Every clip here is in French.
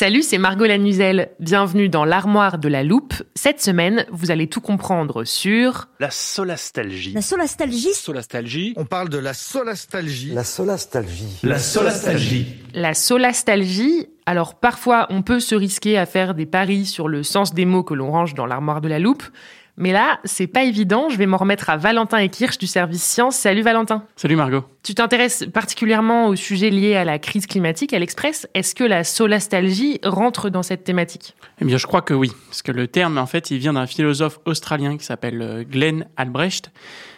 Salut, c'est Margot Lanuzel. Bienvenue dans l'armoire de la loupe. Cette semaine, vous allez tout comprendre sur La solastalgie. La solastalgie, Solastalgie. On parle de la solastalgie. La solastalgie. La solastalgie. la solastalgie. Alors parfois, on peut se risquer à faire des paris sur le sens des mots que l'on range dans l'armoire de la loupe. Mais là, c'est pas évident. Je vais m'en remettre à Valentin et Kirsch du service science. Salut Valentin. Salut Margot. Tu t'intéresses particulièrement au sujet lié à la crise climatique à l'Express. Est-ce que la solastalgie rentre dans cette thématique? Eh bien, je crois que oui, parce que le terme, en fait, il vient d'un philosophe australien qui s'appelle euh, Glenn Albrecht.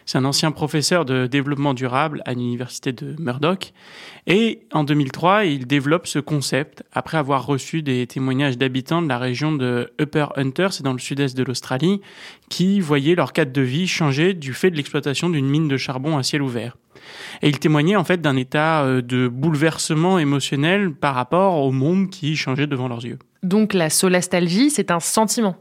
C'est un ancien professeur de développement durable à l'université de Murdoch. Et en 2003, il développe ce concept après avoir reçu des témoignages d'habitants de la région de Upper Hunter, c'est dans le sud-est de l'Australie, qui voyaient leur cadre de vie changer du fait de l'exploitation d'une mine de charbon à ciel ouvert. Et il témoignait en fait d'un état euh, de bouleversement émotionnel par rapport au monde qui changeait devant leurs yeux. Donc la solastalgie, c'est un sentiment.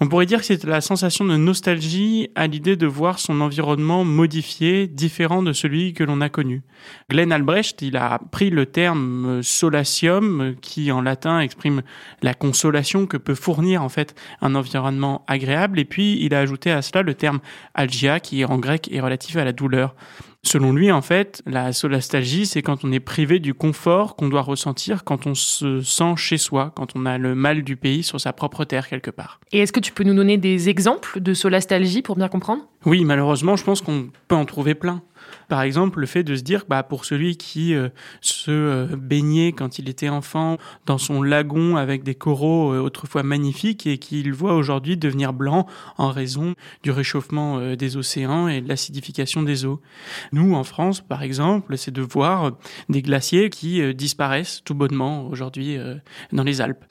On pourrait dire que c'est la sensation de nostalgie à l'idée de voir son environnement modifié, différent de celui que l'on a connu. Glenn Albrecht, il a pris le terme euh, solatium, qui en latin exprime la consolation que peut fournir en fait un environnement agréable, et puis il a ajouté à cela le terme algia, qui en grec est relatif à la douleur. Selon lui, en fait, la solastalgie, c'est quand on est privé du confort qu'on doit ressentir quand on se sent chez soi, quand on a le mal du pays sur sa propre terre quelque part. Et est-ce que tu peux nous donner des exemples de solastalgie pour bien comprendre? Oui, malheureusement, je pense qu'on peut en trouver plein. Par exemple, le fait de se dire, bah, pour celui qui euh, se euh, baignait quand il était enfant dans son lagon avec des coraux euh, autrefois magnifiques et qu'il voit aujourd'hui devenir blanc en raison du réchauffement des océans et de l'acidification des eaux. Nous, en France, par exemple, c'est de voir des glaciers qui disparaissent tout bonnement aujourd'hui dans les Alpes.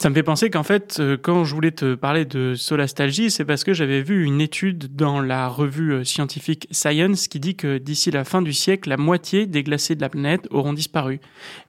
Ça me fait penser qu'en fait, euh, quand je voulais te parler de solastalgie, c'est parce que j'avais vu une étude dans la revue euh, scientifique Science qui dit que d'ici la fin du siècle, la moitié des glaciers de la planète auront disparu.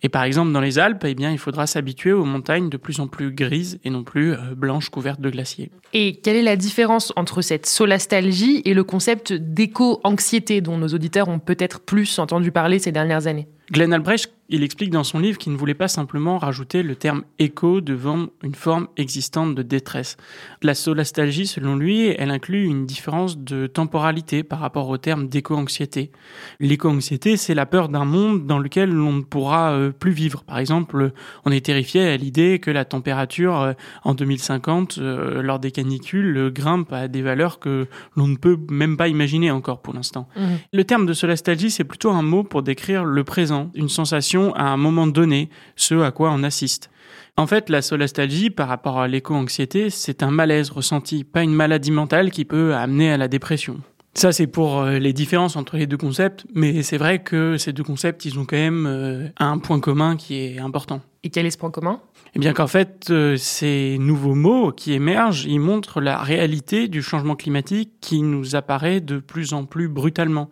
Et par exemple, dans les Alpes, eh bien, il faudra s'habituer aux montagnes de plus en plus grises et non plus euh, blanches couvertes de glaciers. Et quelle est la différence entre cette solastalgie et le concept d'éco-anxiété dont nos auditeurs ont peut-être plus entendu parler ces dernières années? Glenn Albrecht, il explique dans son livre qu'il ne voulait pas simplement rajouter le terme écho devant une forme existante de détresse. La solastalgie, selon lui, elle inclut une différence de temporalité par rapport au terme d'éco-anxiété. L'éco-anxiété, c'est la peur d'un monde dans lequel l'on ne pourra euh, plus vivre. Par exemple, on est terrifié à l'idée que la température euh, en 2050, euh, lors des canicules, grimpe à des valeurs que l'on ne peut même pas imaginer encore pour l'instant. Le terme de solastalgie, c'est plutôt un mot pour décrire le présent, une sensation à un moment donné, ce à quoi on assiste. En fait, la solastalgie, par rapport à l'éco-anxiété, c'est un malaise ressenti, pas une maladie mentale qui peut amener à la dépression. Ça, c'est pour euh, les différences entre les deux concepts, mais c'est vrai que ces deux concepts, ils ont quand même euh, un point commun qui est important. Et quel est ce point commun? Eh bien qu'en fait, euh, ces nouveaux mots qui émergent, ils montrent la réalité du changement climatique qui nous apparaît de plus en plus brutalement.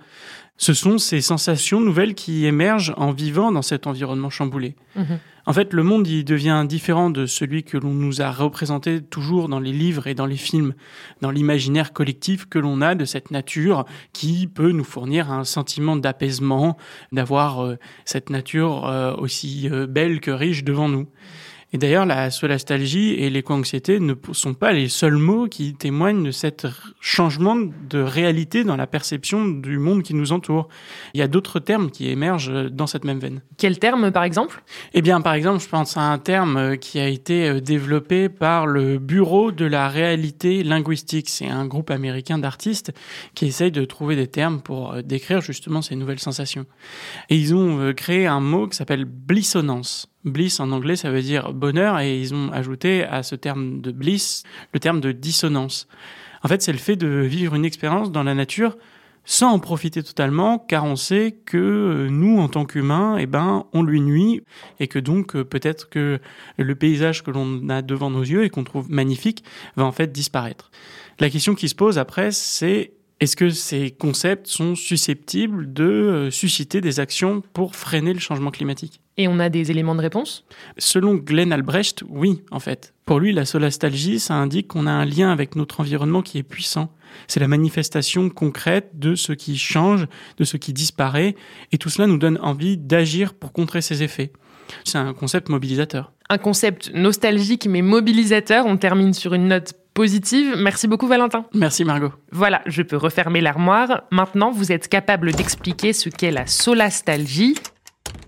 Ce sont ces sensations nouvelles qui émergent en vivant dans cet environnement chamboulé. En fait, le monde il devient différent de celui que l'on nous a représenté toujours dans les livres et dans les films, dans l'imaginaire collectif que l'on a de cette nature qui peut nous fournir un sentiment d'apaisement, d'avoir euh, cette nature euh, aussi euh, belle que riche devant nous. Et d'ailleurs, la solastalgie et l'éco-anxiété ne sont pas les seuls mots qui témoignent de cet changement de réalité dans la perception du monde qui nous entoure. Il y a d'autres termes qui émergent euh, dans cette même veine. Quel terme, par exemple? Eh bien, par exemple, je pense à un terme euh, qui a été euh, développé par le Bureau de la réalité linguistique. C'est un groupe américain d'artistes qui essaye de trouver des termes pour décrire justement ces nouvelles sensations. Et ils ont créé un mot qui s'appelle blissonance. Bliss en anglais, ça veut dire bonheur, et ils ont ajouté à ce terme de bliss le terme de dissonance. En fait, c'est le fait de vivre une expérience dans la nature sans en profiter totalement, car on sait que euh, nous, en tant qu'humains, eh ben, on lui nuit, et que donc euh, peut-être que le paysage que l'on a devant nos yeux et qu'on trouve magnifique va en fait disparaître. La question qui se pose après, c'est est-ce que ces concepts sont susceptibles de euh, susciter des actions pour freiner le changement climatique? Et on a des éléments de réponse? Selon Glenn Albrecht, oui, en fait. Pour lui, la solastalgie, ça indique qu'on a un lien avec notre environnement qui est puissant. C'est la manifestation concrète de ce qui change, de ce qui disparaît, et tout cela nous donne envie d'agir pour contrer ces effets. C'est un concept mobilisateur. Un concept nostalgique mais mobilisateur. On termine sur une note positive. Merci beaucoup Valentin. Merci Margot. Voilà, je peux refermer l'armoire. Maintenant, vous êtes capable d'expliquer ce qu'est la solastalgie.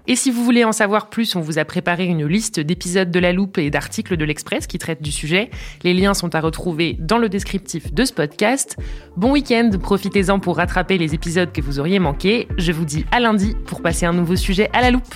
Et si vous voulez en savoir plus, on vous a préparé une liste d'épisodes de La Loupe et d'articles de l'Express qui traitent du sujet. Les liens sont à retrouver dans le descriptif de ce podcast. Bon week-end, profitez-en pour rattraper les épisodes que vous auriez manqués. Je vous dis à lundi pour passer un nouveau sujet à la loupe.